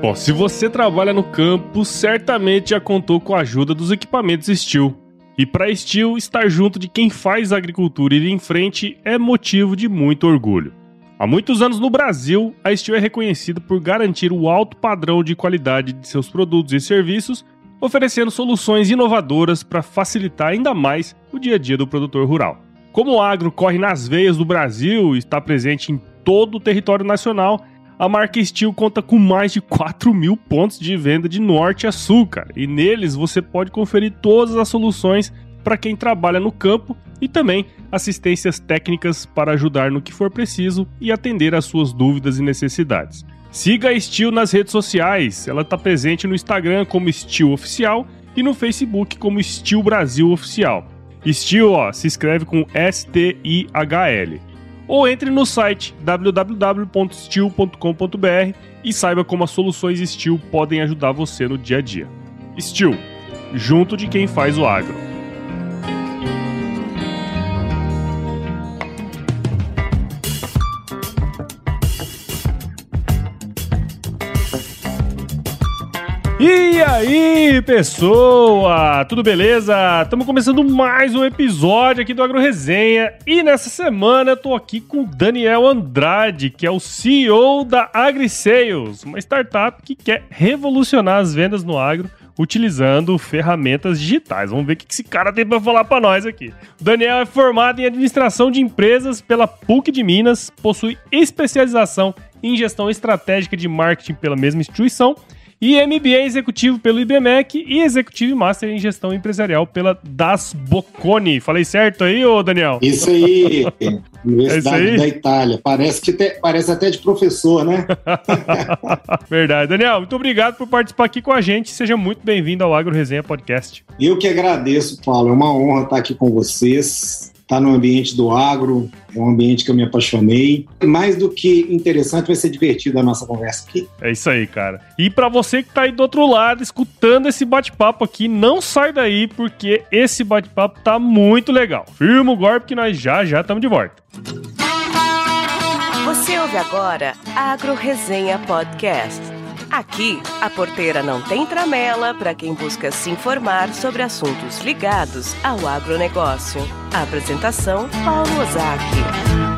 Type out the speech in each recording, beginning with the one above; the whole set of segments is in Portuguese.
Bom, se você trabalha no campo, certamente já contou com a ajuda dos equipamentos Steel. E para Steel, estar junto de quem faz a agricultura ir em frente é motivo de muito orgulho. Há muitos anos no Brasil, a Steel é reconhecida por garantir o alto padrão de qualidade de seus produtos e serviços, oferecendo soluções inovadoras para facilitar ainda mais o dia a dia do produtor rural. Como o agro corre nas veias do Brasil e está presente em todo o território nacional, a marca Steel conta com mais de 4 mil pontos de venda de norte a sul, cara. E neles você pode conferir todas as soluções para quem trabalha no campo e também assistências técnicas para ajudar no que for preciso e atender às suas dúvidas e necessidades. Siga a Steel nas redes sociais. Ela está presente no Instagram como Steel Oficial e no Facebook como Steel Brasil Oficial. Steel, ó, se escreve com S-T-I-H-L ou entre no site www.steel.com.br e saiba como as soluções Steel podem ajudar você no dia a dia. Steel, junto de quem faz o agro. E aí, pessoa? Tudo beleza? Estamos começando mais um episódio aqui do Agro Resenha e nessa semana eu tô aqui com o Daniel Andrade, que é o CEO da AgriSales, uma startup que quer revolucionar as vendas no agro utilizando ferramentas digitais. Vamos ver o que esse cara tem para falar para nós aqui. O Daniel é formado em administração de empresas pela PUC de Minas, possui especialização em gestão estratégica de marketing pela mesma instituição e MBA executivo pelo IBMEC e executivo Master em gestão empresarial pela Das Bocconi. Falei certo aí, ô Daniel? Isso aí, Universidade é isso aí? da Itália. Parece, que te, parece até de professor, né? Verdade. Daniel, muito obrigado por participar aqui com a gente. Seja muito bem-vindo ao Agro Resenha Podcast. Eu que agradeço, Paulo. É uma honra estar aqui com vocês estar tá no ambiente do agro, é um ambiente que eu me apaixonei. Mais do que interessante, vai ser divertido a nossa conversa aqui. É isso aí, cara. E para você que está aí do outro lado, escutando esse bate-papo aqui, não sai daí, porque esse bate-papo tá muito legal. Firma o golpe que nós já já estamos de volta. Você ouve agora Agro Resenha Podcast. Aqui, a porteira não tem tramela para quem busca se informar sobre assuntos ligados ao agronegócio. Apresentação: Paulo Ozaki.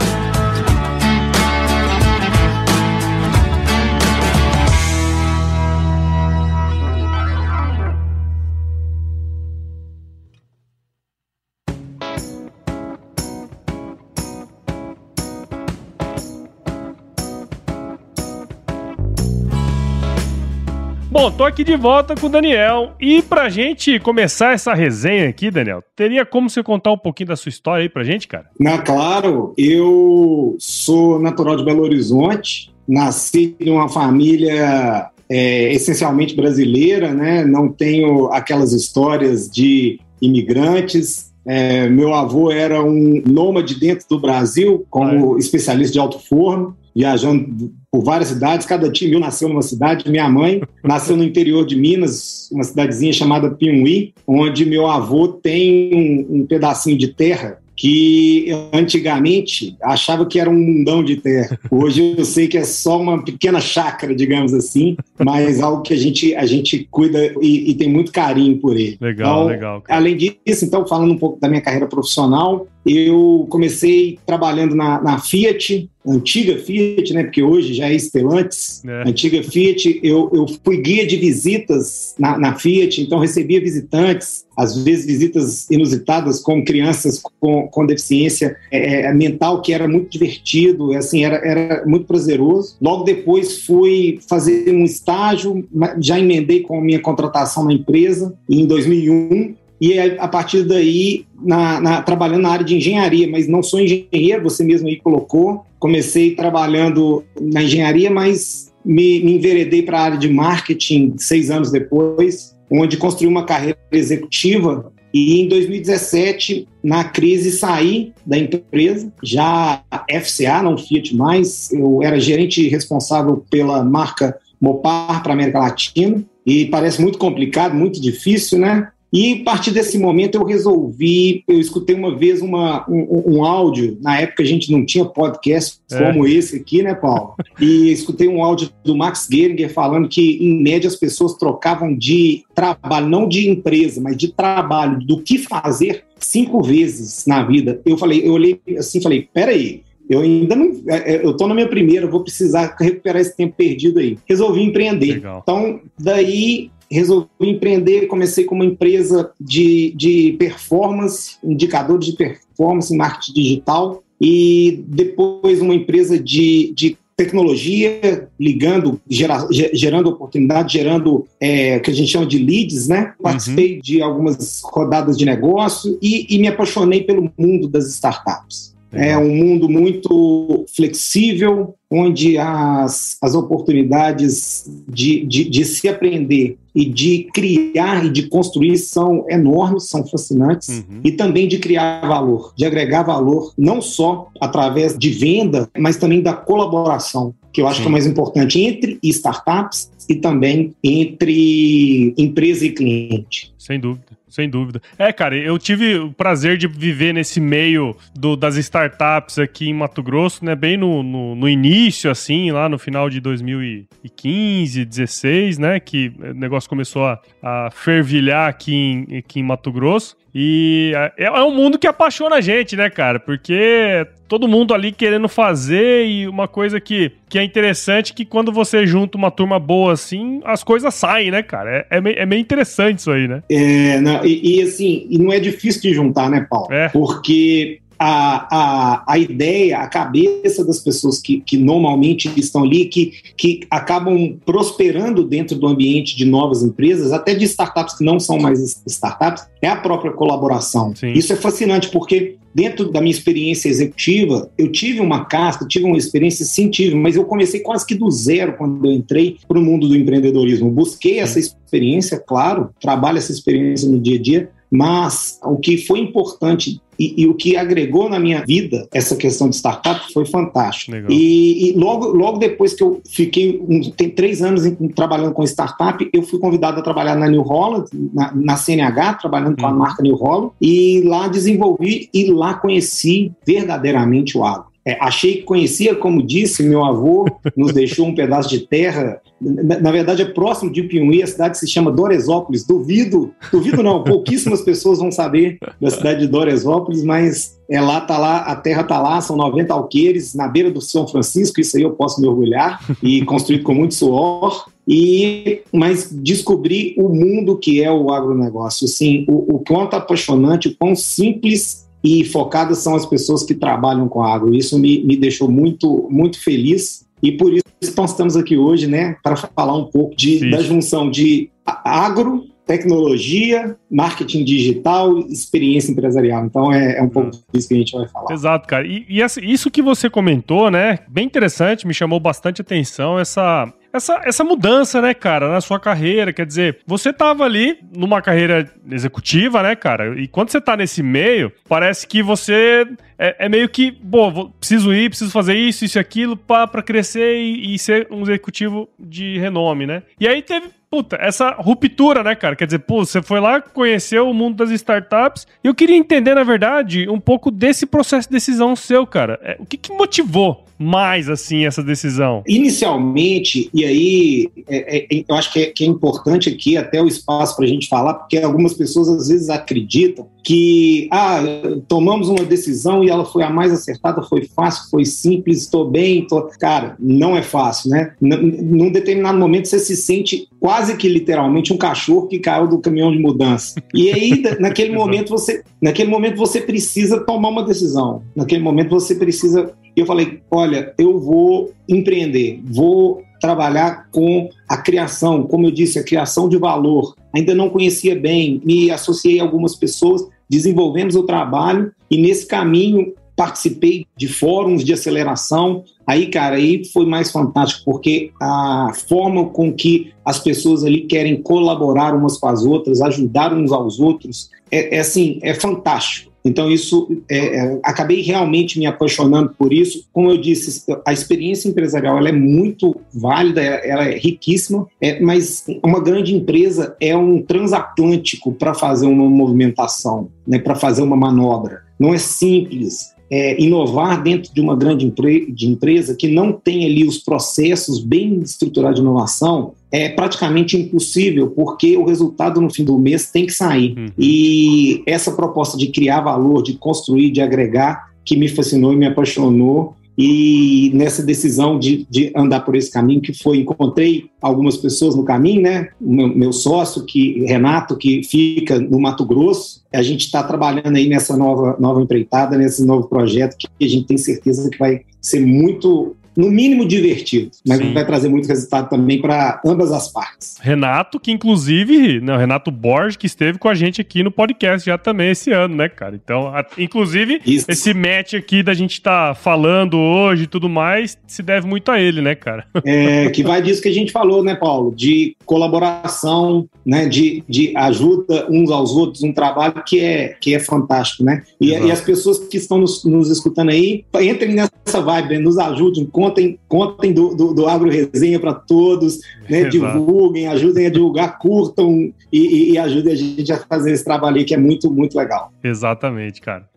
Bom, tô aqui de volta com o Daniel. E pra gente começar essa resenha aqui, Daniel, teria como você contar um pouquinho da sua história aí pra gente, cara? Na, claro, eu sou natural de Belo Horizonte, nasci de uma família é, essencialmente brasileira, né? Não tenho aquelas histórias de imigrantes. É, meu avô era um nômade dentro do Brasil, como especialista de alto forno viajando por várias cidades, cada tio meu nasceu numa cidade. Minha mãe nasceu no interior de Minas, uma cidadezinha chamada Piumhi, onde meu avô tem um, um pedacinho de terra que antigamente achava que era um mundão de terra. Hoje eu sei que é só uma pequena chácara, digamos assim, mas algo que a gente, a gente cuida e, e tem muito carinho por ele. Legal, então, legal. Cara. Além disso, então, falando um pouco da minha carreira profissional, eu comecei trabalhando na, na Fiat, antiga Fiat, né? Porque hoje já é Stellantis. É. Antiga Fiat, eu, eu fui guia de visitas na, na Fiat, então recebia visitantes, às vezes visitas inusitadas com crianças com, com deficiência é, é mental, que era muito divertido, assim, era, era muito prazeroso. Logo depois fui fazer um estágio, já emendei com a minha contratação na empresa, em 2001, e a partir daí, na, na, trabalhando na área de engenharia, mas não sou engenheiro, você mesmo aí colocou. Comecei trabalhando na engenharia, mas me, me enveredei para a área de marketing seis anos depois, onde construí uma carreira executiva. E em 2017, na crise, saí da empresa, já FCA, não Fiat mais. Eu era gerente responsável pela marca Mopar para a América Latina. E parece muito complicado, muito difícil, né? E a partir desse momento eu resolvi, eu escutei uma vez uma, um, um áudio, na época a gente não tinha podcast é. como esse aqui, né, Paulo? E escutei um áudio do Max Geringer falando que, em média, as pessoas trocavam de trabalho, não de empresa, mas de trabalho, do que fazer cinco vezes na vida. Eu falei, eu olhei assim falei, peraí, eu ainda não. É, é, eu estou na minha primeira, vou precisar recuperar esse tempo perdido aí. Resolvi empreender. Legal. Então, daí resolvi empreender, comecei com uma empresa de, de performance, indicadores de performance em marketing digital, e depois uma empresa de, de tecnologia, ligando, gera, gerando oportunidade, gerando é, o que a gente chama de leads, né? Participei uhum. de algumas rodadas de negócio e, e me apaixonei pelo mundo das startups. É um mundo muito flexível, onde as, as oportunidades de, de, de, se aprender e de criar e de construir são enormes, são fascinantes, uhum. e também de criar valor, de agregar valor, não só através de venda, mas também da colaboração, que eu acho Sim. que é o mais importante entre startups e também entre empresa e cliente. Sem dúvida. Sem dúvida. É, cara, eu tive o prazer de viver nesse meio do, das startups aqui em Mato Grosso, né? Bem no, no, no, início, assim, lá no final de 2015, 16, né? Que o negócio começou a, a fervilhar aqui em, aqui em Mato Grosso. E é, é um mundo que apaixona a gente, né, cara? Porque todo mundo ali querendo fazer e uma coisa que, que é interessante que quando você junta uma turma boa assim, as coisas saem, né, cara? É, é, meio, é meio interessante isso aí, né? É, não, e, e, assim, e não é difícil de juntar, né, Paulo? É. Porque a, a, a ideia, a cabeça das pessoas que, que normalmente estão ali, que, que acabam prosperando dentro do ambiente de novas empresas, até de startups que não são mais startups, é a própria colaboração. Sim. Isso é fascinante, porque dentro da minha experiência executiva, eu tive uma casca, tive uma experiência científica, mas eu comecei quase que do zero quando eu entrei para o mundo do empreendedorismo. Busquei essa experiência, claro, trabalho essa experiência no dia a dia, mas o que foi importante e, e, o que agregou na minha vida essa questão de startup foi fantástico. E, e, logo, logo depois que eu fiquei, um, tem três anos em, trabalhando com startup, eu fui convidado a trabalhar na New Holland, na, na CNH, trabalhando com a uhum. marca New Holland, e lá desenvolvi e lá conheci verdadeiramente o agro. É, achei que conhecia, como disse, meu avô nos deixou um pedaço de terra. Na, na, verdade, é próximo de Piumhi, a cidade se chama Doresópolis. Duvido, duvido não, pouquíssimas pessoas vão saber da cidade de Doresópolis, mas é lá, tá lá, a terra tá lá, são 90 alqueires na beira do São Francisco, isso aí eu posso me orgulhar, e construído com muito suor. E, mas descobri o mundo que é o agronegócio, assim, o, o quanto apaixonante, o quão simples e focadas são as pessoas que trabalham com água. Isso me, me deixou muito, muito feliz e por isso nós estamos aqui hoje, né, para falar um pouco de, da junção de agro, tecnologia, marketing digital, experiência empresarial. Então é, é um pouco disso que a gente vai falar. Exato, cara. E, e isso que você comentou, né, bem interessante, me chamou bastante atenção essa essa, essa mudança, né, cara, na sua carreira. Quer dizer, você tava ali numa carreira executiva, né, cara? E quando você tá nesse meio, parece que você é, é meio que, bom, preciso ir, preciso fazer isso, isso e aquilo para crescer e, e ser um executivo de renome, né? E aí teve puta, essa ruptura, né, cara? Quer dizer, pô, você foi lá, conheceu o mundo das startups. E eu queria entender, na verdade, um pouco desse processo de decisão seu, cara. É, o que, que motivou mais, assim, essa decisão? Inicialmente, e aí é, é, é eu acho que é, que é importante aqui até o espaço para a gente falar, porque algumas pessoas às vezes acreditam que, ah, tomamos uma decisão e ela foi a mais acertada, foi fácil, foi simples, estou bem, tô... cara, não é fácil, né? N num determinado momento você se sente quase que literalmente um cachorro que caiu do caminhão de mudança. E aí, naquele momento você, naquele momento você precisa tomar uma decisão. Naquele momento você precisa e eu falei: olha, eu vou empreender, vou trabalhar com a criação, como eu disse, a criação de valor. Ainda não conhecia bem, me associei a algumas pessoas, desenvolvemos o trabalho e nesse caminho participei de fóruns de aceleração. Aí, cara, aí foi mais fantástico, porque a forma com que as pessoas ali querem colaborar umas com as outras, ajudar uns aos outros, é, é assim, é fantástico Então, isso, é, é, acabei realmente me apaixonando por isso. Como eu disse, a experiência empresarial ela é muito válida, ela é riquíssima, é, mas uma grande empresa é um transatlântico para fazer uma movimentação, né, para fazer uma manobra. Não é simples é, inovar dentro de uma grande empre de empresa que não tem ali os processos bem estruturados de inovação é praticamente impossível, porque o resultado no fim do mês tem que sair. Uhum. E essa proposta de criar valor, de construir, de agregar, que me fascinou e me apaixonou, e nessa decisão de, de, andar por esse caminho que foi encontrei algumas pessoas no caminho né meu, meu sócio que Renato que fica no Mato Grosso a gente está trabalhando aí nessa nova nova empreitada nesse novo projeto que a gente tem certeza que vai ser muito no mínimo divertido, mas Sim. vai trazer muito resultado também para ambas as partes. Renato, que inclusive, né, Renato Borges, que esteve com a gente aqui no podcast já também esse ano, né, cara? Então, a, inclusive, Isso. esse match aqui da gente estar tá falando hoje e tudo mais, se deve muito a ele, né, cara? É, que vai disso que a gente falou, né, Paulo? De colaboração, né, de, de ajuda uns aos outros, um trabalho que é, que é fantástico, né? E, e as pessoas que estão nos, nos escutando aí, entrem nessa vibe, né, nos ajudem, contem, contem do, do, do Agro Resenha para todos, né? divulguem, ajudem a divulgar, curtam e, e, e ajudem a gente a fazer esse trabalho aí que é muito, muito legal. Exatamente, cara.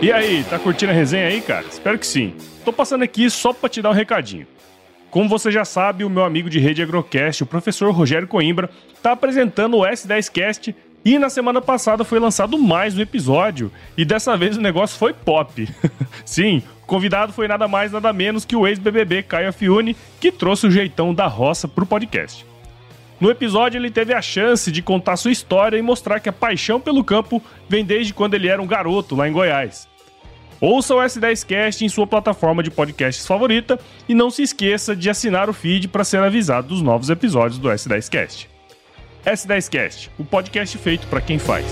E aí, tá curtindo a resenha aí, cara? Espero que sim. Tô passando aqui só para te dar um recadinho. Como você já sabe, o meu amigo de rede Agrocast, o professor Rogério Coimbra, tá apresentando o S10Cast e na semana passada foi lançado mais um episódio, e dessa vez o negócio foi pop. Sim, o convidado foi nada mais nada menos que o ex-BBB Caio Fiune, que trouxe o jeitão da roça pro podcast. No episódio, ele teve a chance de contar sua história e mostrar que a paixão pelo campo vem desde quando ele era um garoto lá em Goiás. Ouça o S10Cast em sua plataforma de podcasts favorita e não se esqueça de assinar o feed para ser avisado dos novos episódios do S10Cast. S10Cast, o podcast feito para quem faz.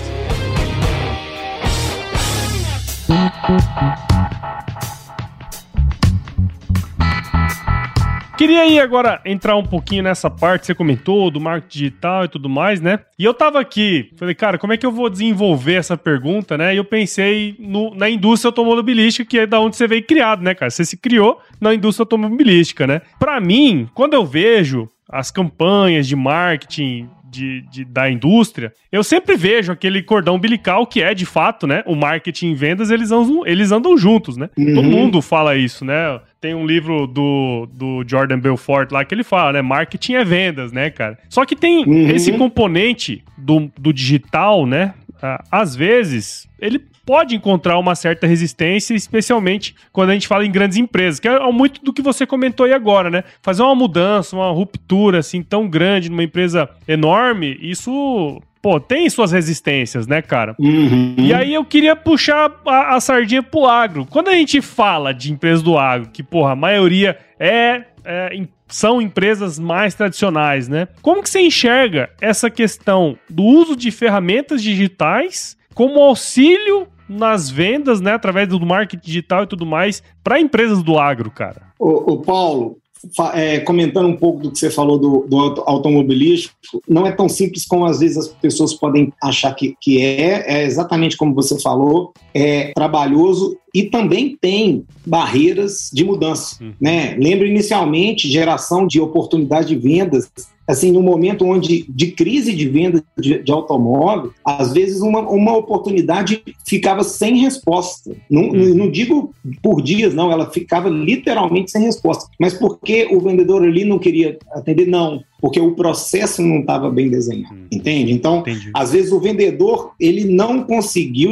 Queria aí agora entrar um pouquinho nessa parte, você comentou do marketing digital e tudo mais, né? E eu tava aqui, falei, cara, como é que eu vou desenvolver essa pergunta, né? E eu pensei no, na indústria automobilística, que é da onde você veio criado, né, cara? Você se criou na indústria automobilística, né? Para mim, quando eu vejo as campanhas de marketing de, de, da indústria, eu sempre vejo aquele cordão umbilical que é, de fato, né? O marketing e vendas, eles andam, eles andam juntos, né? Uhum. Todo mundo fala isso, né? Tem um livro do, do Jordan Belfort lá que ele fala, né? Marketing é vendas, né, cara? Só que tem uhum. esse componente do, do digital, né? às vezes, ele pode encontrar uma certa resistência, especialmente quando a gente fala em grandes empresas, que é muito do que você comentou aí agora, né? Fazer uma mudança, uma ruptura assim tão grande numa empresa enorme, isso pô, tem suas resistências, né, cara? Uhum. E aí eu queria puxar a, a, sardinha pro agro. Quando a gente fala de empresas do agro, que, porra, a maioria é, é, são empresas mais tradicionais, né? Como que você enxerga essa questão do uso de ferramentas digitais como auxílio nas vendas, né, através do marketing digital e tudo mais, para empresas do agro, cara? O, Paulo, é, comentando um pouco do que você falou do, do automobilístico, não é tão simples como às vezes as pessoas podem achar que, que é. É exatamente como você falou, é trabalhoso e também tem barreiras de mudança. Hum. Né? Lembra inicialmente geração de oportunidade de vendas assim, no momento onde de crise de venda de, de automóvel, às vezes uma, uma oportunidade ficava sem resposta. Não, uhum. não digo por dias, não, ela ficava literalmente sem resposta. Mas porque o vendedor ali não queria atender? Não porque o processo não estava bem desenhado, hum. entende? Então, Entendi. às vezes o vendedor ele não conseguiu,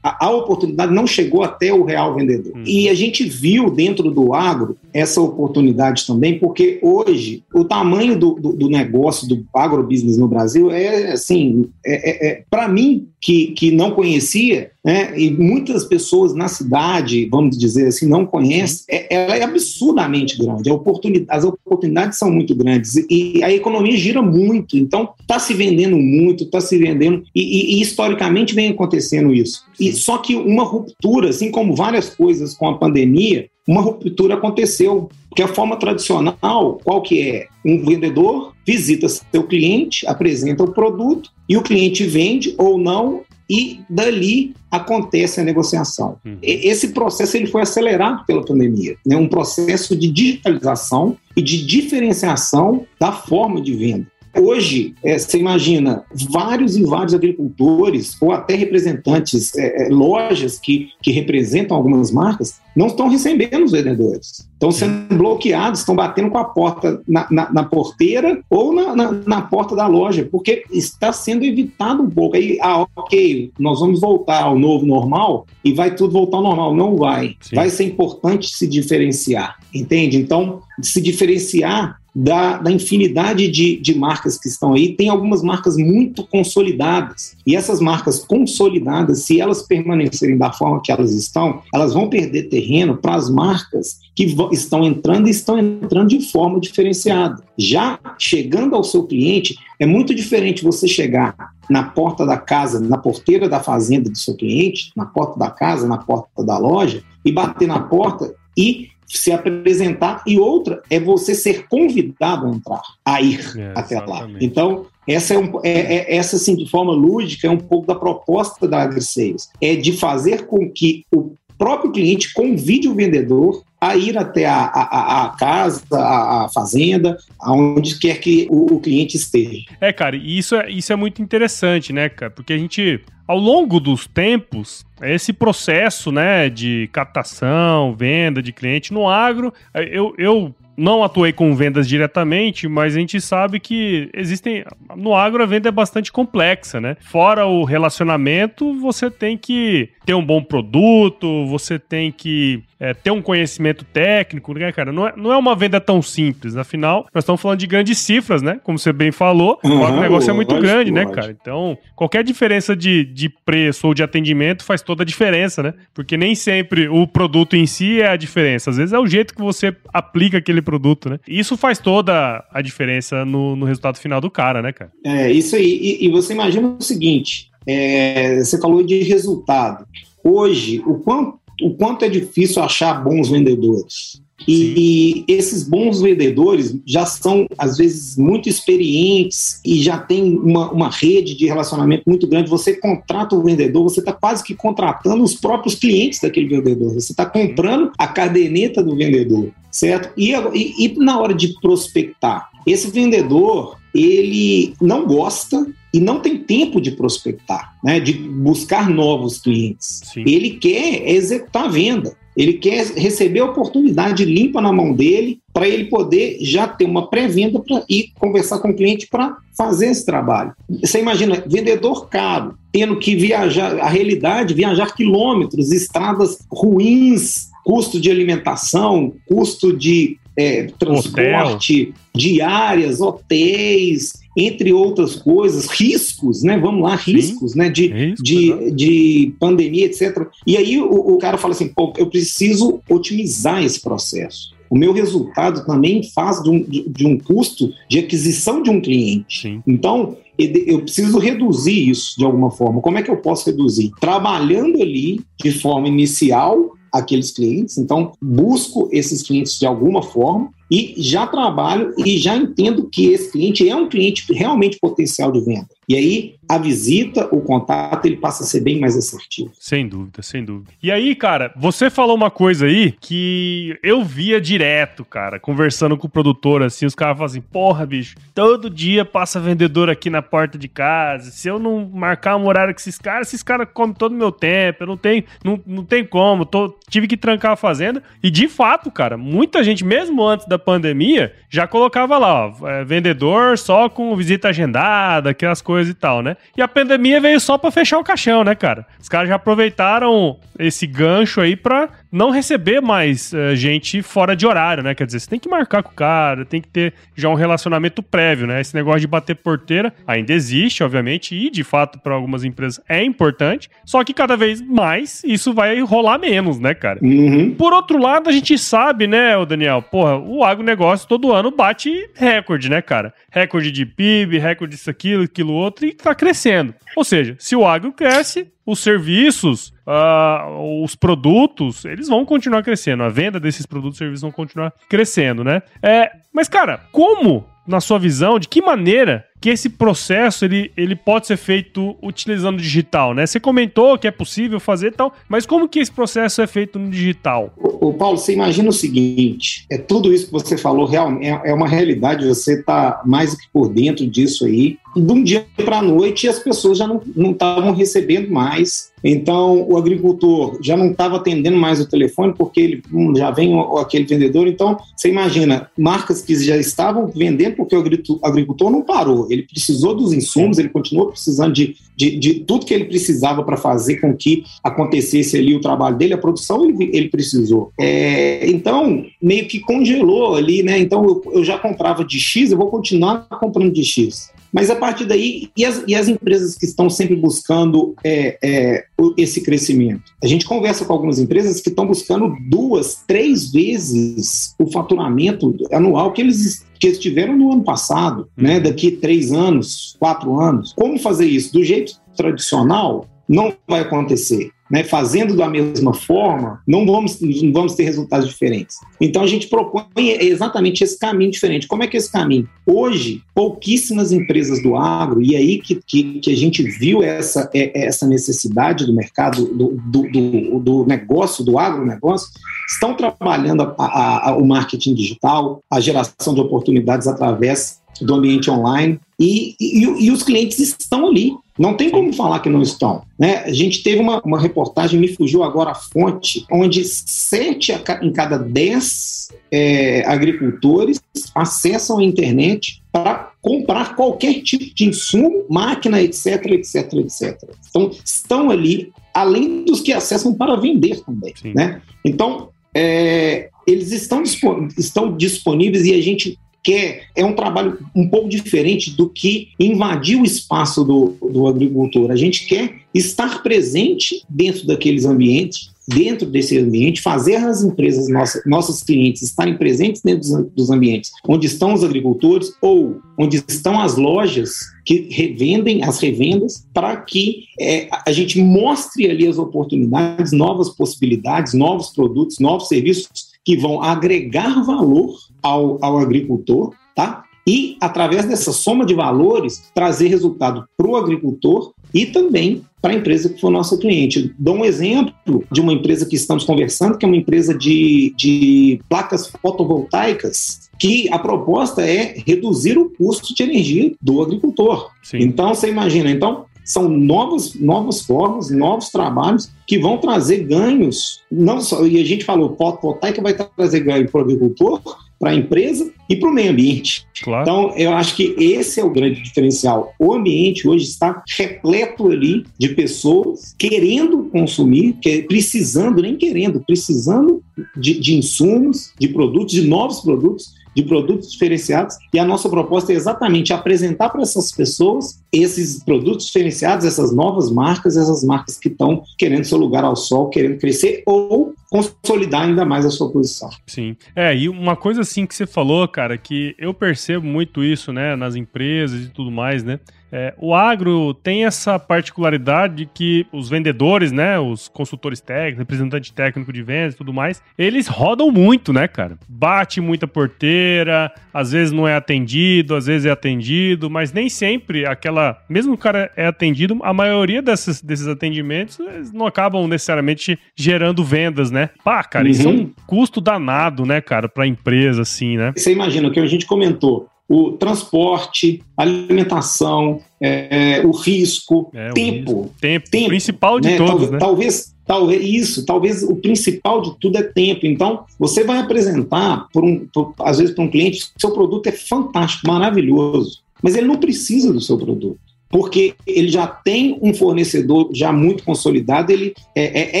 a, oportunidade não chegou até o real vendedor. Hum. E a gente viu dentro do agro essa oportunidade também, porque hoje o tamanho do, do, do negócio do agrobusiness no Brasil é assim, é, é, é para mim que, que não conhecia, né? E muitas pessoas na cidade, vamos dizer assim, não conhecem. É, ela é absurdamente grande. Oportunidade, as oportunidades são muito grandes e a economia gira muito. Então, está se vendendo muito, está se vendendo e, e, e, historicamente vem acontecendo isso. E só que uma ruptura, assim como várias coisas com a pandemia, uma ruptura aconteceu. Porque a forma tradicional, qual que é? Um vendedor visita seu cliente, apresenta o produto e o cliente vende ou não e dali acontece a negociação. Uhum. Esse processo ele foi acelerado pela pandemia, né? um processo de digitalização e de diferenciação da forma de venda. Hoje, é, você imagina vários e vários agricultores, ou até representantes, é, é, lojas que, que representam algumas marcas, não estão recebendo os vendedores. Estão sendo bloqueados, estão batendo com a porta na, na, na porteira ou na, na, na, porta da loja, porque está sendo evitado um pouco. Aí, ah, ok, nós vamos voltar ao novo normal e vai tudo voltar ao normal. Não vai. Sim. Vai ser importante se diferenciar, entende? Então, se diferenciar da, da infinidade de, de marcas que estão aí. Tem algumas marcas muito consolidadas. E essas marcas consolidadas, se elas permanecerem da forma que elas estão, elas vão perder terreno para as marcas que estão entrando e estão entrando de forma diferenciada. Já chegando ao seu cliente, é muito diferente você chegar na porta da casa, na porteira da fazenda do seu cliente, na porta da casa, na porta da loja, e bater na porta e se apresentar, e outra é você ser convidado a entrar, a ir é, até lá. Então, essa, é, um, é, é, essa assim, de forma lúdica, é um pouco da proposta da AgriSales, é de fazer com que o próprio cliente convide o vendedor a ir até a, a, a casa, a, a, fazenda, aonde quer que o, o, cliente esteja. É, cara, e isso é, isso é muito interessante, né, cara? Porque a gente, ao longo dos tempos, esse processo, né, de captação, venda de cliente no agro, eu, eu não atuei com vendas diretamente, mas a gente sabe que existem. No agro a venda é bastante complexa, né? Fora o relacionamento, você tem que ter um bom produto, você tem que é, ter um conhecimento técnico, né, cara? Não é, não é uma venda tão simples. Afinal, nós estamos falando de grandes cifras, né? Como você bem falou, uhum, o negócio é muito lógico, grande, né, lógico. cara? Então, qualquer diferença de, de preço ou de atendimento faz toda a diferença, né? Porque nem sempre o produto em si é a diferença. Às vezes é o jeito que você aplica aquele produto, né? E isso faz toda a diferença no, no resultado final do cara, né, cara? É, isso aí. E, e você imagina o seguinte: é, você falou de resultado. Hoje, o quanto o quanto é difícil achar bons vendedores. E, e, esses bons vendedores já são, às vezes, muito experientes e já tem uma, uma rede de relacionamento muito grande. Você contrata o vendedor, você está quase que contratando os próprios clientes daquele vendedor. Você está comprando a caderneta do vendedor, certo? E, e, e na hora de prospectar, esse vendedor, ele não gosta e não tem tempo de prospectar, né, de buscar novos clientes. Sim. Ele quer executar a venda. Ele quer receber a oportunidade limpa na mão dele para ele poder já ter uma pré-venda para ir conversar com o cliente para fazer esse trabalho. Você imagina, vendedor caro, tendo que viajar, a realidade, viajar quilômetros, estradas ruins, custo de alimentação, custo de é, transporte, Hotel. diárias, hotéis, entre outras coisas, riscos, né? Vamos lá, riscos, Sim, né? De, de, de pandemia, etc. E aí o, o cara fala assim, pô, eu preciso otimizar esse processo. O meu resultado também faz de um, de, de um custo de aquisição de um cliente. Sim. Então, eu preciso reduzir isso de alguma forma. Como é que eu posso reduzir? Trabalhando ali de forma inicial aqueles clientes, então busco esses clientes de alguma forma e já trabalho e já entendo que esse cliente é um cliente realmente potencial de venda. E aí a visita, o contato, ele passa a ser bem mais assertivo. Sem dúvida, sem dúvida. E aí, cara, você falou uma coisa aí que eu via direto, cara, conversando com o produtor, assim, os caras falam assim, porra, bicho, todo dia passa vendedor aqui na porta de casa, se eu não marcar um horário com esses caras, esses caras comem todo o meu tempo, eu não tenho, não, não tem como, tô, tive que trancar a fazenda, e de fato, cara, muita gente, mesmo antes da pandemia, já colocava lá, ó, é, vendedor só com visita agendada, aquelas coisas e tal, né? E a pandemia veio só para fechar o caixão, né, cara? Os caras já aproveitaram esse gancho aí para não receber mais uh, gente fora de horário, né? Quer dizer, você tem que marcar com o cara, tem que ter já um relacionamento prévio, né? Esse negócio de bater porteira ainda existe, obviamente, e de fato para algumas empresas é importante, só que cada vez mais isso vai rolar menos, né, cara? Uhum. Por outro lado, a gente sabe, né, o Daniel, porra, o agronegócio todo ano bate recorde, né, cara? Recorde de PIB, recorde disso, aquilo, aquilo outro, e tá crescendo. Ou seja, se o agro cresce, os serviços, uh, os produtos, eles vão continuar crescendo. A venda desses produtos e serviços vão continuar crescendo, né? É, mas, cara, como na sua visão, de que maneira que esse processo ele, ele pode ser feito utilizando o digital, né? Você comentou que é possível fazer tal, mas como que esse processo é feito no digital? O, Paulo, você imagina o seguinte, é tudo isso que você falou realmente é, é uma realidade, você está mais que por dentro disso aí. De um dia para a noite as pessoas já não estavam recebendo mais então, o agricultor já não estava atendendo mais o telefone porque ele hum, já vem aquele vendedor. Então, você imagina, marcas que já estavam vendendo porque o agricultor não parou. Ele precisou dos insumos, ele continuou precisando de, de, de tudo que ele precisava para fazer com que acontecesse ali o trabalho dele, a produção ele, ele precisou. É, então, meio que congelou ali, né? Então, eu, eu já comprava de X, eu vou continuar comprando de X. Mas a partir daí, e as, e as empresas que estão sempre buscando é, é, esse crescimento? A gente conversa com algumas empresas que estão buscando duas, três vezes o faturamento anual que eles que eles tiveram no ano passado, né? Uhum. Daqui três anos, quatro anos. Como fazer isso? Do jeito tradicional, não vai acontecer né, fazendo da mesma forma, não vamos, não vamos ter resultados diferentes. Então a gente propõe exatamente esse caminho diferente. Como é que é esse caminho? Hoje, pouquíssimas empresas do agro, e aí que, que, que a gente viu essa, é, é, essa necessidade do mercado, do, do, do, do negócio, do agronegócio, estão trabalhando a, a, a, o marketing digital, a geração de oportunidades através do ambiente online, e, e, e os clientes estão ali não tem como falar que não estão. Né? A gente teve uma, uma reportagem, me fugiu agora a fonte, onde sete em cada dez é, agricultores acessam a internet para comprar qualquer tipo de insumo, máquina, etc, etc, etc. Então, estão ali, além dos que acessam para vender também. Né? Então, é, eles estão, estão disponíveis e a gente quer é um trabalho um pouco diferente do que invadir o espaço do, do agricultor. A gente quer estar presente dentro daqueles ambientes, dentro desse ambiente, fazer as empresas, nossas, nossos clientes estarem presentes dentro dos, ambientes onde estão os agricultores ou onde estão as lojas que revendem as revendas, para que é, a gente mostre ali as oportunidades, novas possibilidades, novos produtos, novos serviços que vão agregar valor ao, ao agricultor, tá? E, através dessa soma de valores, trazer resultado para o agricultor e também para a empresa que for nosso cliente. Dou um exemplo de uma empresa que estamos conversando, que é uma empresa de, de placas fotovoltaicas, que a proposta é reduzir o custo de energia do agricultor. Sim. Então, você imagina, então, são novas, novas formas, novos trabalhos que vão trazer ganhos, não só, e a gente falou, fotovoltaica vai trazer ganho para o agricultor, para a empresa e para o meio ambiente. Claro. Então, eu acho que esse é o grande diferencial. O ambiente hoje está repleto ali de pessoas querendo consumir, precisando, nem querendo, precisando de, de insumos, de produtos, de novos produtos de produtos diferenciados e a nossa proposta é exatamente apresentar para essas pessoas esses produtos diferenciados, essas novas marcas, essas marcas que estão querendo seu lugar ao sol, querendo crescer ou consolidar ainda mais a sua posição. Sim. É, e uma coisa assim que você falou, cara, que eu percebo muito isso, né, nas empresas e tudo mais, né? É, o agro tem essa particularidade que os vendedores, né, os consultores técnicos, representante técnico de vendas e tudo mais, eles rodam muito, né, cara? Bate muita porteira, às vezes não é atendido, às vezes é atendido, mas nem sempre aquela, mesmo o cara é atendido, a maioria desses, desses atendimentos não acabam necessariamente gerando vendas, né? Pá, cara, uhum. isso é um uhum. custo danado, né, cara, para a empresa, assim, né? Você imagina o que a gente comentou, o transporte, alimentação, é, o risco, é, tempo, tempo. Tempo. principal de né? todos, talvez, né? Talvez, talvez isso, talvez o principal de tudo é tempo. Então, você vai apresentar, por um, por, às vezes, para um cliente, seu produto é fantástico, maravilhoso, mas ele não precisa do seu produto. porque ele já tem um fornecedor já muito consolidado. Ele é, é,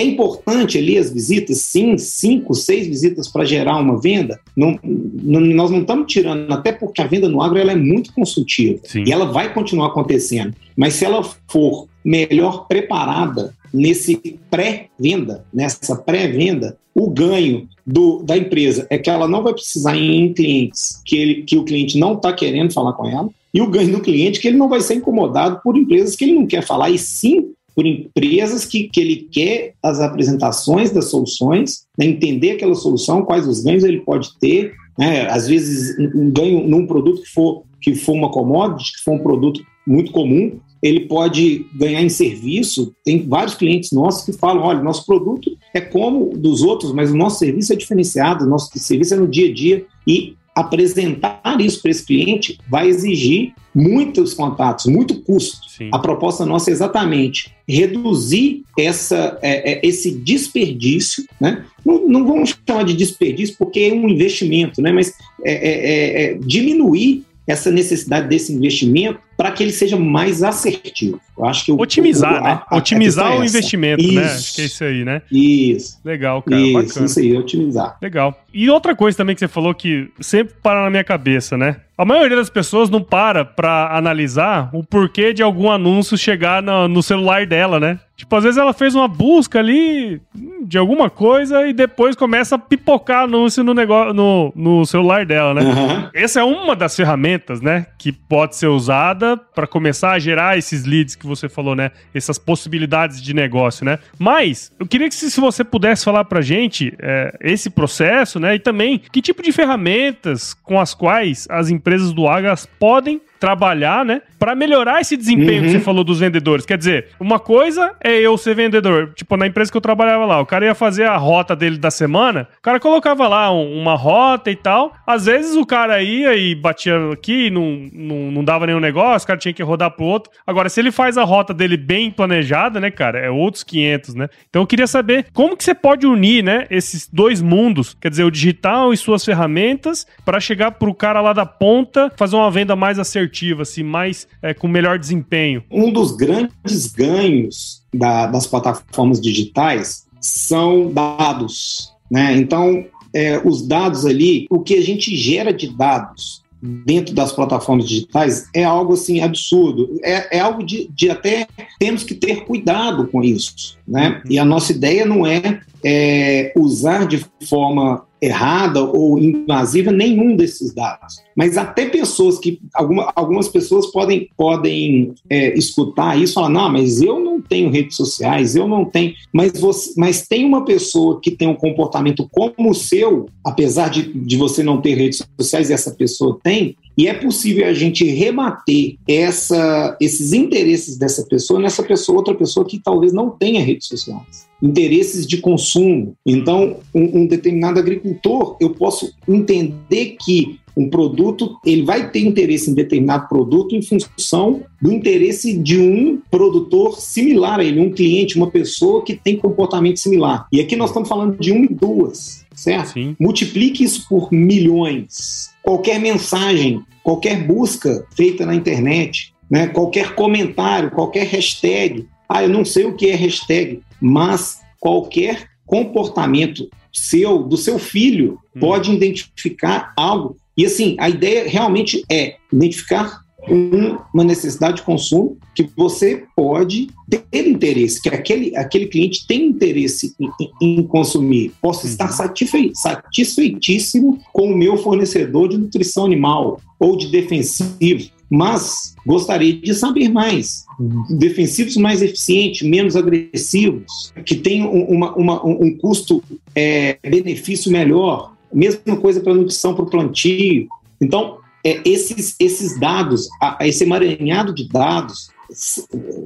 é importante ali as visitas, sim, cinco, seis visitas para gerar uma venda. Não, não, nós não estamos tirando, até porque a venda no agro ela é muito consultiva sim. e ela vai continuar acontecendo. Mas se ela for melhor preparada nesse pré-venda, nessa pré-venda, o ganho do, da empresa é que ela não vai precisar ir em clientes que, ele, que o cliente não está querendo falar com ela, e o ganho do cliente que ele não vai ser incomodado por empresas que ele não quer falar, e sim por empresas que, que ele quer as apresentações das soluções, né, entender aquela solução, quais os ganhos ele pode ter, né, às vezes um ganho num produto que for, que for uma commodity, que for um produto muito comum, ele pode ganhar em serviço. Tem vários clientes nossos que falam: olha, nosso produto é como dos outros, mas o nosso serviço é diferenciado, o nosso serviço é no dia a dia. E apresentar isso para esse cliente vai exigir muitos contatos, muito custo. Sim. A proposta nossa é exatamente reduzir essa, é, é, esse desperdício, né? Não, não, vamos chamar de desperdício porque é um investimento, né? mas é, é, é diminuir essa necessidade desse investimento para que ele seja mais assertivo. Eu acho que otimizar, o, o, a, né? A, otimizar a o investimento, né? isso. né? Acho que é isso aí, né? Isso. Legal, cara, isso, bacana. Isso aí, otimizar. Legal. E outra coisa também que você falou que sempre para na minha cabeça, né? A maioria das pessoas não para para analisar o porquê de algum anúncio chegar no, no celular dela, né? Tipo, às vezes ela fez uma busca ali de alguma coisa e depois começa a pipocar anúncio no negócio no, no celular dela, né? Uhum. Essa é uma das ferramentas, né, que pode ser usada para começar a gerar esses leads que você falou, né? Essas possibilidades de negócio, né? Mas eu queria que se, se você pudesse falar pra gente é, esse processo, né? E também que tipo de ferramentas com as quais as empresas do Agas podem trabalhar, né? Para melhorar esse desempenho uhum. que você falou dos vendedores. Quer dizer, uma coisa é eu ser vendedor. Tipo, na empresa que eu trabalhava lá, o cara ia fazer a rota dele da semana, o cara colocava lá um, uma rota e tal. Às vezes o cara ia e batia aqui, não, não, não dava nenhum negócio, o cara tinha que rodar pro outro. Agora, se ele faz a rota dele bem planejada, né, cara, é outros 500, né? Então eu queria saber como que você pode unir, né, esses dois mundos, quer dizer, o digital e suas ferramentas, para chegar pro cara lá da ponta, fazer uma venda mais assertiva assertiva, assim, mais é, com melhor desempenho? Um dos grandes ganhos da, das plataformas digitais são dados, né? Então, é, os dados ali, o que a gente gera de dados dentro das plataformas digitais é algo assim absurdo. É, é algo de, de, até temos que ter cuidado com isso, né? E a nossa ideia não é, é usar de forma errada ou invasiva nenhum desses dados. Mas até pessoas que alguma, algumas pessoas podem podem é, escutar isso falar não, mas eu não tenho redes sociais, eu não tenho. Mas você, mas tem uma pessoa que tem um comportamento como o seu, apesar de, de você não ter redes sociais essa pessoa tem, e é possível a gente rebater essa, esses interesses dessa pessoa nessa pessoa, outra pessoa que talvez não tenha redes sociais. Interesses de consumo. Então, um, um determinado agricultor, eu posso entender que um produto, ele vai ter interesse em determinado produto em função do interesse de um produtor similar a ele, um cliente, uma pessoa que tem comportamento similar. E aqui nós estamos falando de uma e duas, certo? Sim. Multiplique isso por milhões. Qualquer mensagem, qualquer busca feita na internet, né, qualquer comentário, qualquer hashtag. Ah, eu não sei o que é hashtag, mas qualquer comportamento seu, do seu filho, hum. pode identificar algo e assim, a ideia realmente é identificar um, uma necessidade de consumo que você pode ter interesse, que aquele, aquele cliente tem interesse em, em, consumir. Posso uhum. estar satisfei, satisfeitíssimo com o meu fornecedor de nutrição animal ou de defensivo, mas gostaria de saber mais. Defensivos mais eficientes, menos agressivos, que tenham uma, uma, um custo-benefício é, melhor, Mesma coisa para nutrição para o plantio. Então, é, esses, esses dados, a, esse emaranhado de dados,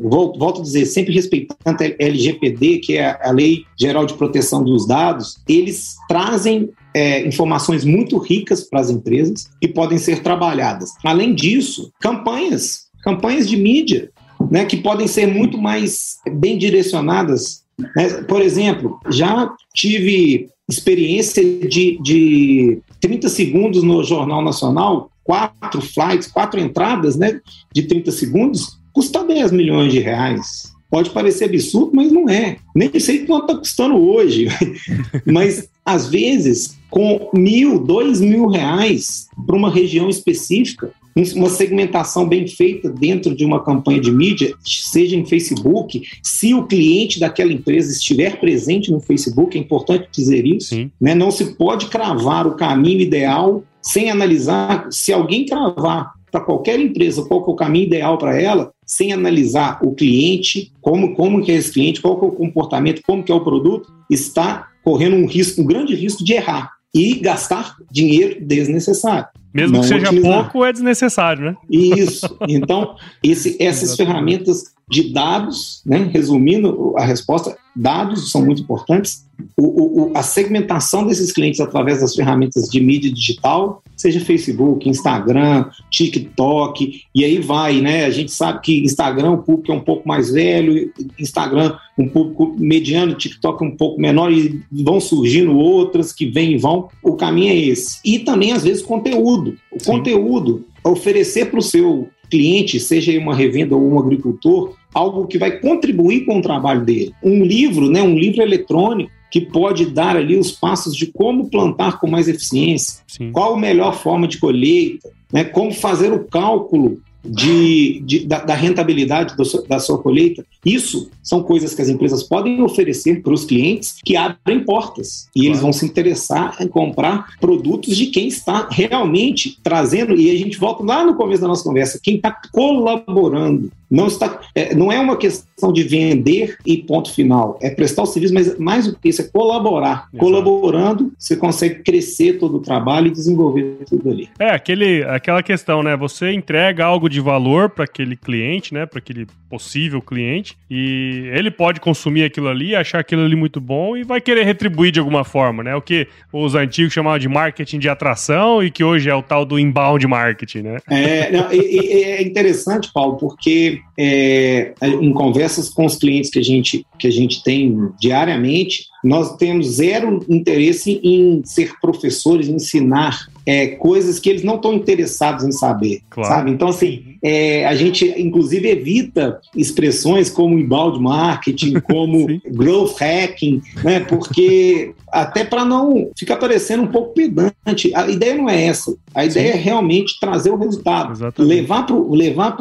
volto, volto a dizer, sempre respeitando a LGPD, que é a Lei Geral de Proteção dos Dados, eles trazem é, informações muito ricas para as empresas e podem ser trabalhadas. Além disso, campanhas, campanhas de mídia, né, que podem ser muito mais bem direcionadas. Né? Por exemplo, já tive experiência de, de 30 segundos no Jornal Nacional, quatro flights, quatro entradas né, de 30 segundos, custa 10 milhões de reais. Pode parecer absurdo, mas não é. Nem sei quanto está custando hoje. mas, às vezes, com mil, dois mil reais para uma região específica, uma segmentação bem feita dentro de uma campanha de mídia, seja em Facebook, se o cliente daquela empresa estiver presente no Facebook, é importante dizer isso, né? não se pode cravar o caminho ideal sem analisar, se alguém cravar para qualquer empresa qual é o caminho ideal para ela, sem analisar o cliente, como, como que é esse cliente, qual é o comportamento, como que é o produto, está correndo um risco, um grande risco de errar e gastar dinheiro desnecessário. Mesmo que seja otimizar. pouco, é desnecessário, né? Isso. Então, esse, essas ferramentas de dados, né? resumindo a resposta, dados são muito importantes. O, o, a segmentação desses clientes através das ferramentas de mídia digital, seja Facebook, Instagram, TikTok, e aí vai, né? A gente sabe que Instagram, o público é um pouco mais velho, Instagram, um público mediano, TikTok um pouco menor, e vão surgindo outras que vêm e vão. O caminho é esse. E também, às vezes, conteúdo. O Sim. conteúdo, oferecer para o seu cliente, seja uma revenda ou um agricultor, algo que vai contribuir com o trabalho dele. Um livro, né, um livro eletrônico, que pode dar ali os passos de como plantar com mais eficiência, Sim. qual a melhor forma de colheita, né, como fazer o cálculo de, de da, da, rentabilidade do, da sua colheita. Isso são coisas que as empresas podem oferecer para os clientes que abrem portas e claro. eles vão se interessar em comprar produtos de quem está realmente trazendo. E a gente volta lá no começo da nossa conversa: quem está colaborando não, está, é, não é uma questão de vender e ponto final. É prestar o serviço, mas mais do que isso, é colaborar. Exato. Colaborando, você consegue crescer todo o trabalho e desenvolver tudo ali. É, aquele, aquela questão, né? Você entrega algo de valor para aquele cliente, né? Para aquele possível cliente, e ele pode consumir aquilo ali, achar aquilo ali muito bom e vai querer retribuir de alguma forma, né? O que os antigos chamavam de marketing de atração e que hoje é o tal do inbound marketing, né? É, não, e é interessante, Paulo, porque é, em conversas com os clientes que a gente, que a gente tem diariamente, nós temos zero interesse em ser professores, ensinar é, coisas que eles não estão interessados em saber, claro. sabe? Então, assim, é, a gente, inclusive, evita expressões como inbound marketing, como growth hacking, né? Porque até para não ficar parecendo um pouco pedante. A ideia não é essa. A ideia Sim. é realmente trazer o resultado, Exatamente. levar para levar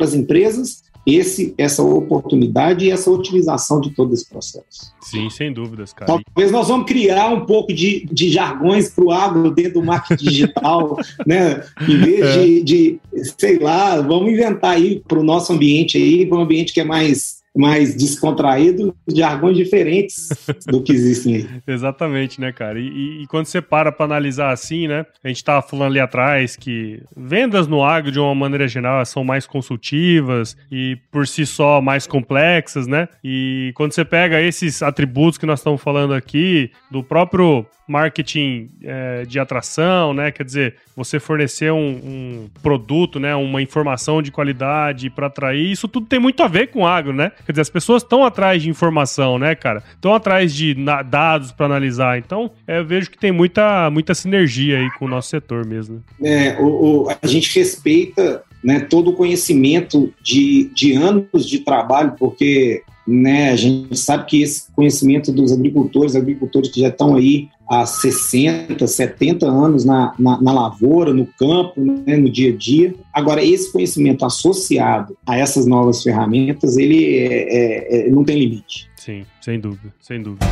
as empresas esse, essa oportunidade e essa utilização de todo esse processo. Sim, sem dúvidas, cara. Talvez nós vamos criar um pouco de, de jargões para o agro dentro do marketing digital, né? Em vez é. de, de, sei lá, vamos inventar aí para o nosso ambiente aí, para um ambiente que é mais mais descontraído, de jargões diferentes do que existem aí. Exatamente, né, cara? E, e, quando você para para analisar assim, né? A gente tava falando ali atrás que vendas no agro, de uma maneira geral, são mais consultivas e por si só mais complexas, né? E quando você pega esses atributos que nós estamos falando aqui, do próprio marketing é, de atração, né? Quer dizer, você fornecer um, um produto, né? Uma informação de qualidade para atrair, isso tudo tem muito a ver com agro, né? Quer dizer, as pessoas estão atrás de informação, né, cara? Estão atrás de dados para analisar. Então, é, eu vejo que tem muita, muita sinergia aí com o nosso setor mesmo. É, o, o, a gente respeita né, todo o conhecimento de, de anos de trabalho, porque né, a gente sabe que esse conhecimento dos agricultores, agricultores que já estão aí há 60, 70 anos na, na, na lavoura, no campo, né, no dia a dia. Agora, esse conhecimento associado a essas novas ferramentas, ele é, é, é, não tem limite. Sim, sem dúvida, sem dúvida.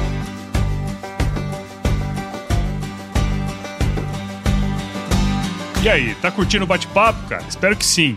E aí, tá curtindo o bate-papo, cara? Espero que sim.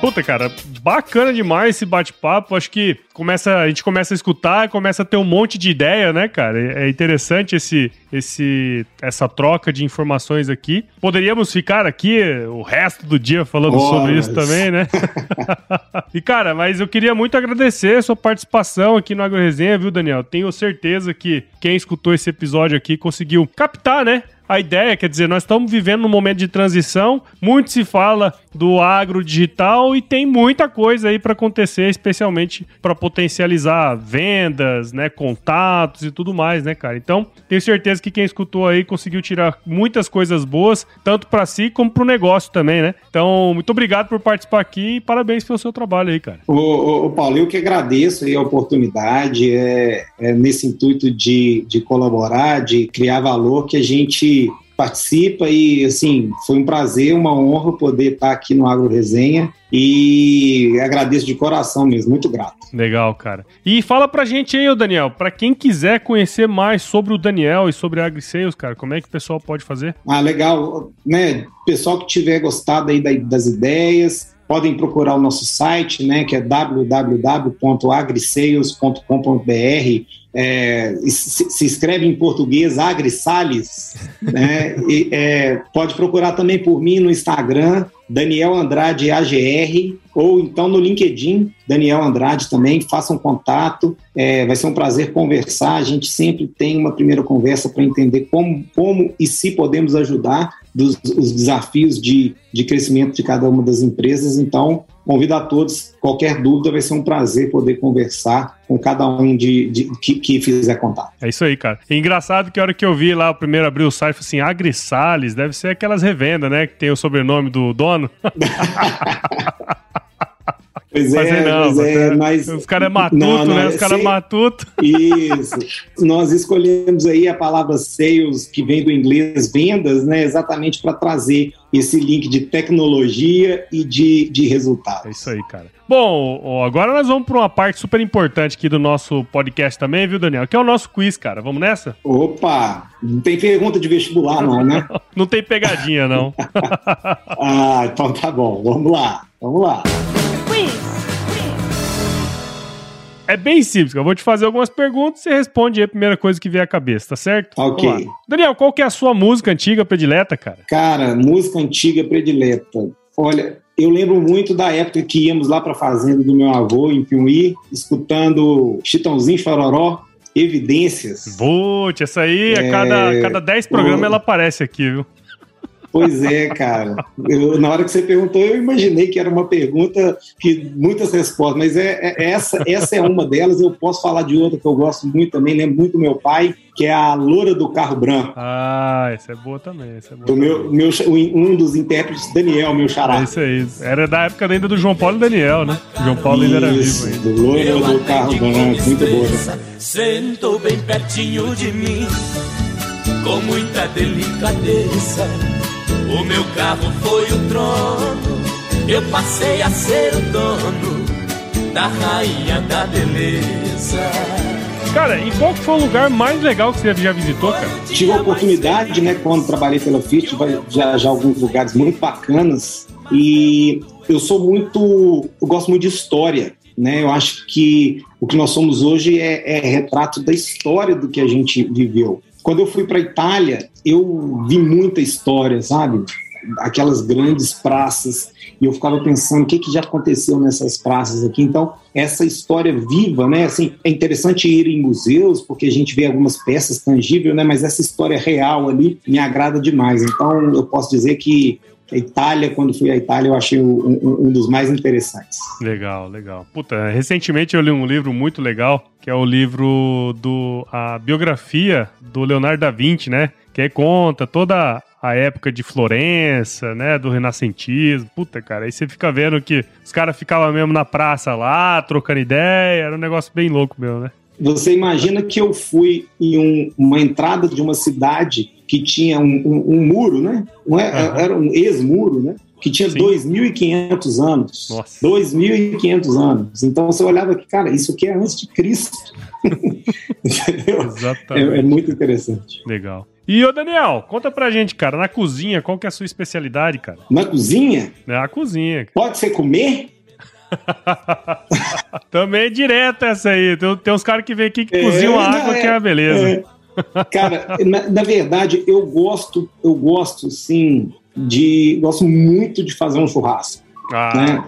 Puta, cara, bacana demais esse bate-papo. Acho que começa, a gente começa a escutar, começa a ter um monte de ideia, né, cara? É interessante esse, esse, essa troca de informações aqui. Poderíamos ficar aqui o resto do dia falando sobre mas... isso também, né? e, cara, mas eu queria muito agradecer a sua participação aqui no Agro Resenha, viu, Daniel? Tenho certeza que quem escutou esse episódio aqui conseguiu captar, né? A ideia, quer dizer, nós estamos vivendo num momento de transição, muito se fala do agro digital e tem muita coisa aí para acontecer, especialmente para potencializar vendas, né, contatos e tudo mais, né, cara? Então, tenho certeza que quem escutou aí conseguiu tirar muitas coisas boas, tanto para si como para o negócio também, né? Então, muito obrigado por participar aqui e parabéns pelo seu trabalho aí, cara. Ô, ô, ô Paulo, eu que agradeço aí a oportunidade, é, é nesse intuito de, de colaborar, de criar valor que a gente participa e assim foi um prazer, uma honra poder estar aqui no Agro Resenha e agradeço de coração mesmo, muito grato. Legal, cara. E fala pra gente aí, Daniel, para quem quiser conhecer mais sobre o Daniel e sobre a AgriSales, cara, como é que o pessoal pode fazer? Ah, legal, né? Pessoal que tiver gostado aí das ideias, podem procurar o nosso site, né, que é www.agrisales.com.br é, se, se, escreve em português Agri né? e, é, pode procurar também por mim no Instagram, Daniel Andrade AGR, ou então no LinkedIn, Daniel Andrade também, façam um contato, é, vai ser um prazer conversar, a gente sempre tem uma primeira conversa para entender como, como e se podemos ajudar dos os desafios de, de crescimento de cada uma das empresas, então Convido a todos, qualquer dúvida, vai ser um prazer poder conversar com cada um de, de que, que, fizer contato. É isso aí, cara. E engraçado que a hora que eu vi lá o primeiro abrir o site, assim, Agrisales, deve ser aquelas revendas, né? Que tem o sobrenome do dono. Pois é, não, pois é, mas... Os caras é matuto, não, não, né? Os caras é matuto. Isso. Nós escolhemos aí a palavra sales, que vem do inglês vendas, né? Exatamente para trazer esse link de tecnologia e de, de resultados. É isso aí, cara. Bom, agora nós vamos para uma parte super importante aqui do nosso podcast também, viu, Daniel? Que é o nosso quiz, cara. Vamos nessa? Opa! Não tem pergunta de vestibular, não, né? não tem pegadinha, não. ah, então tá bom. Vamos lá. Vamos lá. É bem simples, eu vou te fazer algumas perguntas e você responde aí a primeira coisa que vier à cabeça, tá certo? Ok. Daniel, qual que é a sua música antiga predileta, cara? Cara, música antiga predileta. Olha, eu lembro muito da época que íamos lá para a fazenda do meu avô, em Piuí, escutando Chitãozinho Chororó, Evidências. Putz, essa aí, é... a cada, a cada 10 programas ela aparece aqui, viu? Pois é, cara. Eu, na hora que você perguntou, eu imaginei que era uma pergunta que muitas respostas, mas é, é, essa, essa é uma delas. Eu posso falar de outra que eu gosto muito também, lembro muito do meu pai, que é a Loura do Carro Branco. Ah, essa é boa também. Essa é boa do meu, meu, um dos intérpretes, Daniel, meu xará. É isso aí. Era da época ainda do João Paulo e Daniel, né? O João Paulo ainda era vivo ainda. Do Loura do Carro Branco, muito boa. Né? Sentou bem pertinho de mim, com muita delicadeza o meu carro foi o trono, eu passei a ser o dono da rainha da beleza. Cara, e qual foi o lugar mais legal que você já visitou, cara? Tive a oportunidade, né, quando trabalhei pela Fiat, já, já alguns lugares muito bacanas. E eu sou muito. Eu gosto muito de história. Né? Eu acho que o que nós somos hoje é, é retrato da história do que a gente viveu. Quando eu fui para Itália, eu vi muita história, sabe? Aquelas grandes praças, e eu ficava pensando o que, que já aconteceu nessas praças aqui. Então, essa história viva, né? Assim, é interessante ir em museus, porque a gente vê algumas peças tangíveis, né? Mas essa história real ali me agrada demais. Então, eu posso dizer que a Itália, quando fui à Itália, eu achei um, um, dos mais interessantes. Legal, legal. Puta, recentemente eu li um livro muito legal, que é o livro do a biografia do Leonardo da Vinci, né? Que conta toda a época de Florença, né, do renascentismo. Puta, cara, aí você fica vendo que os caras ficavam mesmo na praça lá, trocando ideia, era um negócio bem louco meu, né? você imagina que eu fui em um, uma entrada de uma cidade que tinha um, um, um muro, né? Não é. Era um ex-muro, né? Que tinha 2.500 anos. Nossa. 2.500 anos. Então você olhava que, cara, isso aqui é antes de Cristo. Exatamente. É, é, muito interessante. Legal. E ô Daniel, conta pra gente, cara, na cozinha, qual que é a sua especialidade, cara? Na cozinha? É a cozinha. Pode ser comer? Também é direto essa aí. Tem, tem uns caras que vêm aqui que é, cozinham água, é, que é a beleza. É. Cara, na, na, verdade, eu gosto, eu gosto, sim, de. Gosto muito de fazer um churrasco. Ah, né?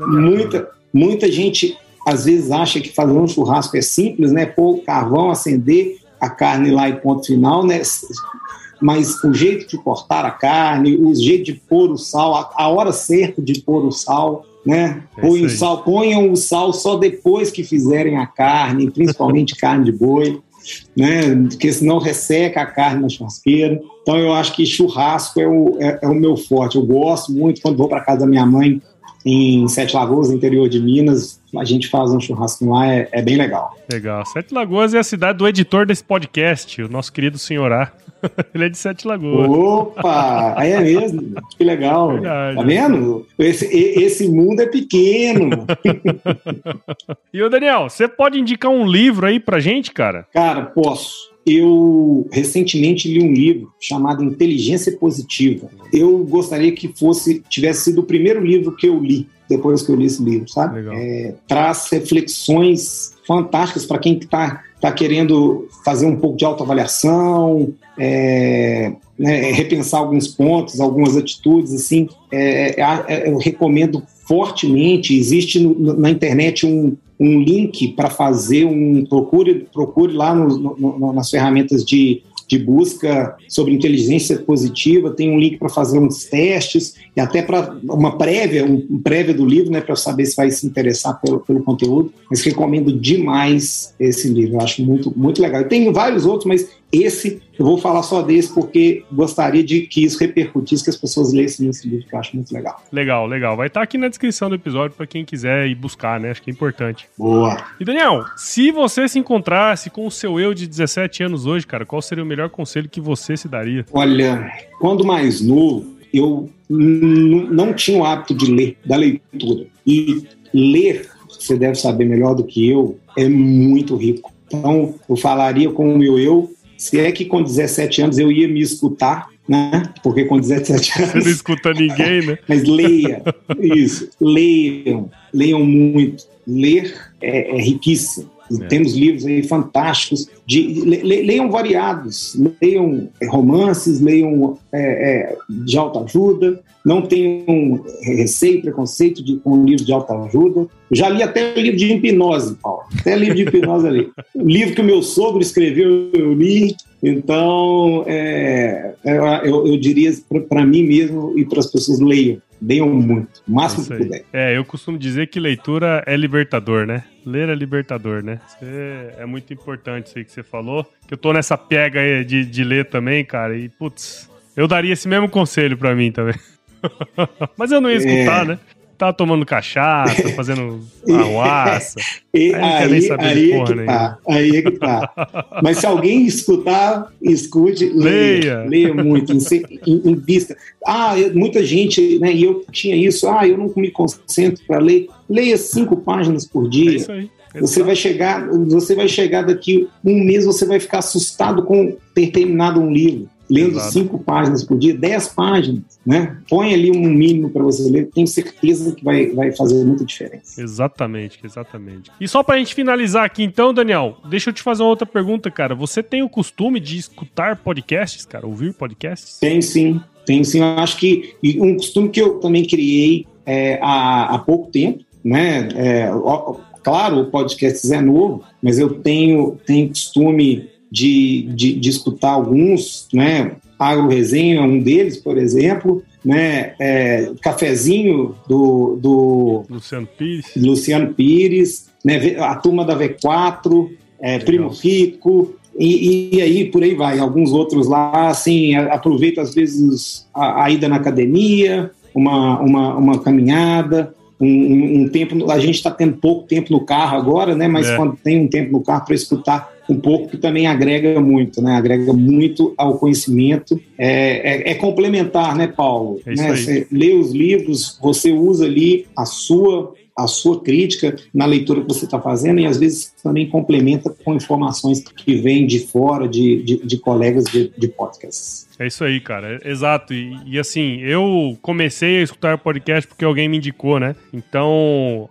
É muita, muita gente às vezes acha que fazer um churrasco é simples, né? Pôr o carvão, acender a carne lá e ponto final, né? Mas o jeito de cortar a carne, o jeito de pôr o sal, a, a hora certa de pôr o sal, né? É o sal, ponham o sal só depois que fizerem a carne, principalmente carne de boi, né? Porque senão resseca a carne na churrasqueira. Então eu acho que churrasco é o, é, é o meu forte. Eu gosto muito quando vou para casa da minha mãe em Sete Lagoas, interior de Minas. A gente faz um churrasco lá, é, é, bem legal. Legal. Sete Lagoas é a cidade do editor desse podcast, o nosso querido senhorá. Ele é de Sete Lagoas. Opa! Aí é mesmo? Que legal. Verdade. Tá vendo? Esse, esse mundo é pequeno. e o Daniel, você pode indicar um livro aí pra gente, cara? Cara, posso. Eu recentemente li um livro chamado Inteligência Positiva. Eu gostaria que fosse tivesse sido o primeiro livro que eu li depois que eu li esse livro, sabe? É, traz reflexões fantásticas para quem está tá querendo fazer um pouco de autoavaliação, é, né, repensar alguns pontos, algumas atitudes, assim. É, é, é eu recomendo fortemente. Existe no, na internet um, um link para fazer um procure procure lá no, no, nas ferramentas de, de busca sobre inteligência positiva tem um link para fazer uns testes e até para uma prévia um, prévia do livro né para saber se vai se interessar pelo, pelo conteúdo mas recomendo demais esse livro eu acho muito muito legal. Tem vários outros mas esse, eu vou falar só desse porque gostaria de que isso repercutisse, que as pessoas lessem esse livro, que eu acho muito legal. Legal, legal. Vai estar aqui na descrição do episódio para quem quiser ir buscar, né? Acho que é importante. Boa. E Daniel, se você se encontrasse com o seu eu de 17 anos hoje, cara, qual seria o melhor conselho que você se daria? Olha, quando mais novo, eu não tinha o hábito de ler, da leitura. E ler, você deve saber melhor do que eu, é muito rico. Então, eu falaria com o meu eu se é que com 17 anos eu ia me escutar, né? Porque com 17 anos. Você não escuta ninguém, né? Mas leia, isso, leiam, leiam muito. Ler é, é riquíssimo. É. Temos livros aí fantásticos, de, le, leiam variados, leiam é, romances, leiam é, é, de não tenham receio, preconceito de, com um livro de autoajuda. Já li até livro de hipnose, Paulo, até livro de hipnose ali. O livro que o meu sogro escreveu, eu li, então é, é eu, eu diria para mim mesmo e para as pessoas leiam, leiam muito, o máximo que puder. É, eu costumo dizer que leitura é libertador, né? Ler é libertador, né? É muito importante isso aí que você falou. Que eu tô nessa pega aí de, de ler também, cara. E, putz, eu daria esse mesmo conselho para mim também. Mas eu não ia escutar, é. né? Tava tomando cachaça, fazendo arruaça. aí, aí, aí, é que tá, aí é que tá. Mas se alguém escutar, escute, leia. Leia, muito, invista. Ah, muita gente, né? E eu tinha isso, ah, eu não me concentro para ler. Leia cinco páginas por dia. É isso aí. Você vai chegar, você vai chegar daqui um mês, você vai ficar assustado com ter terminado um livro lendo Exato. cinco páginas por dia, dez páginas, né? Põe ali um mínimo para você ler, tenho certeza que vai, vai fazer muita diferença. Exatamente, exatamente. E só para a gente finalizar aqui, então, Daniel, deixa eu te fazer uma outra pergunta, cara. Você tem o costume de escutar podcasts, cara? Ouvir podcasts? Tem sim, tem sim. Eu acho que um costume que eu também criei é, há, há pouco tempo, né? É, ó, claro, o podcast é novo, mas eu tenho, tenho costume de, de, de escutar alguns, né? Agro Resenha é um deles, por exemplo, né? É, cafezinho do, do Luciano Pires, Luciano Pires né? a turma da V4, é, Primo Rico, e, e, aí por aí vai. Alguns outros lá, assim, aproveito às vezes a, a ida na academia, uma, uma, uma caminhada, um, um tempo, a gente está tendo pouco tempo no carro agora, né? Mas é. quando tem um tempo no carro para escutar um pouco que também agrega muito, né? Agrega muito ao conhecimento. É, é, é complementar, né, Paulo? É né? Você lê os livros, você usa ali a sua a sua crítica na leitura que você está fazendo e às vezes também complementa com informações que vêm de fora, de, de, de colegas de, de podcasts. É isso aí, cara. É, exato. E, e, assim, eu comecei a escutar podcast porque alguém me indicou, né? Então,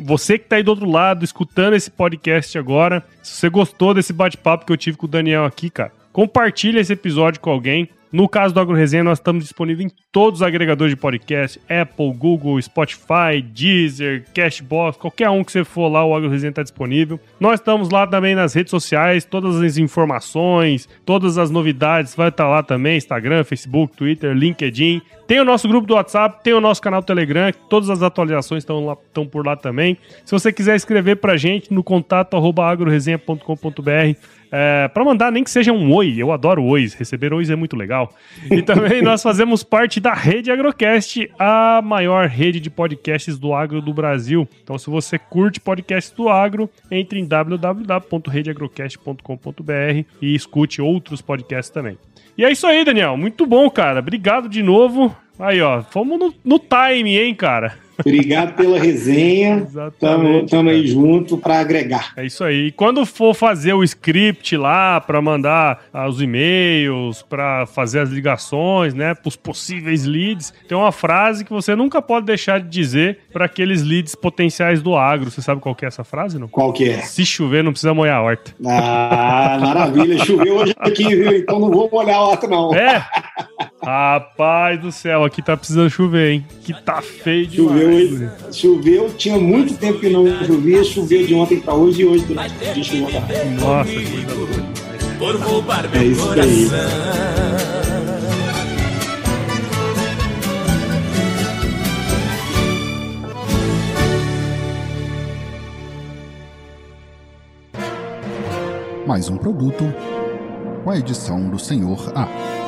você que tá aí do outro lado, escutando esse podcast agora, se você gostou desse bate-papo que eu tive com o Daniel aqui, cara, compartilha esse episódio com alguém. No caso do AgroResenha, nós estamos disponíveis em todos os agregadores de podcast: Apple, Google, Spotify, Deezer, Cashbox, qualquer um que você for lá, o AgroResenha está disponível. Nós estamos lá também nas redes sociais, todas as informações, todas as novidades, vai estar tá lá também: Instagram, Facebook, Twitter, LinkedIn. Tem o nosso grupo do WhatsApp, tem o nosso canal do Telegram, todas as atualizações estão, lá, estão por lá também. Se você quiser escrever pra gente no contato agroresenha.com.br, é, para mandar nem que seja um oi, eu adoro ois, receber ois é muito legal. E também nós fazemos parte da Rede Agrocast, a maior rede de podcasts do agro do Brasil. Então, se você curte podcasts do agro, entre em www.redeagrocast.com.br e escute outros podcasts também. E é isso aí, Daniel. Muito bom, cara. Obrigado de novo. Aí, ó, fomos no, no time, hein, cara? Obrigado pela resenha. Estamos aí junto para agregar. É isso aí. E quando for fazer o script lá para mandar ah, os e-mails, para fazer as ligações, né, para os possíveis leads, tem uma frase que você nunca pode deixar de dizer para aqueles leads potenciais do agro. Você sabe qual que é essa frase, não? Qual que é? Se chover, não precisa molhar a horta. Ah, maravilha. Choveu hoje aqui, viu? Então não vou molhar a horta, não. É? Rapaz do céu, aqui tá precisando chover, hein? Que tá feio demais. Choveu, choveu, tinha muito tempo que não chovia, choveu de ontem pra hoje e hoje durante o dia choveu. Nossa, Por roubar meu é isso coração. Mais um produto com a edição do Senhor A.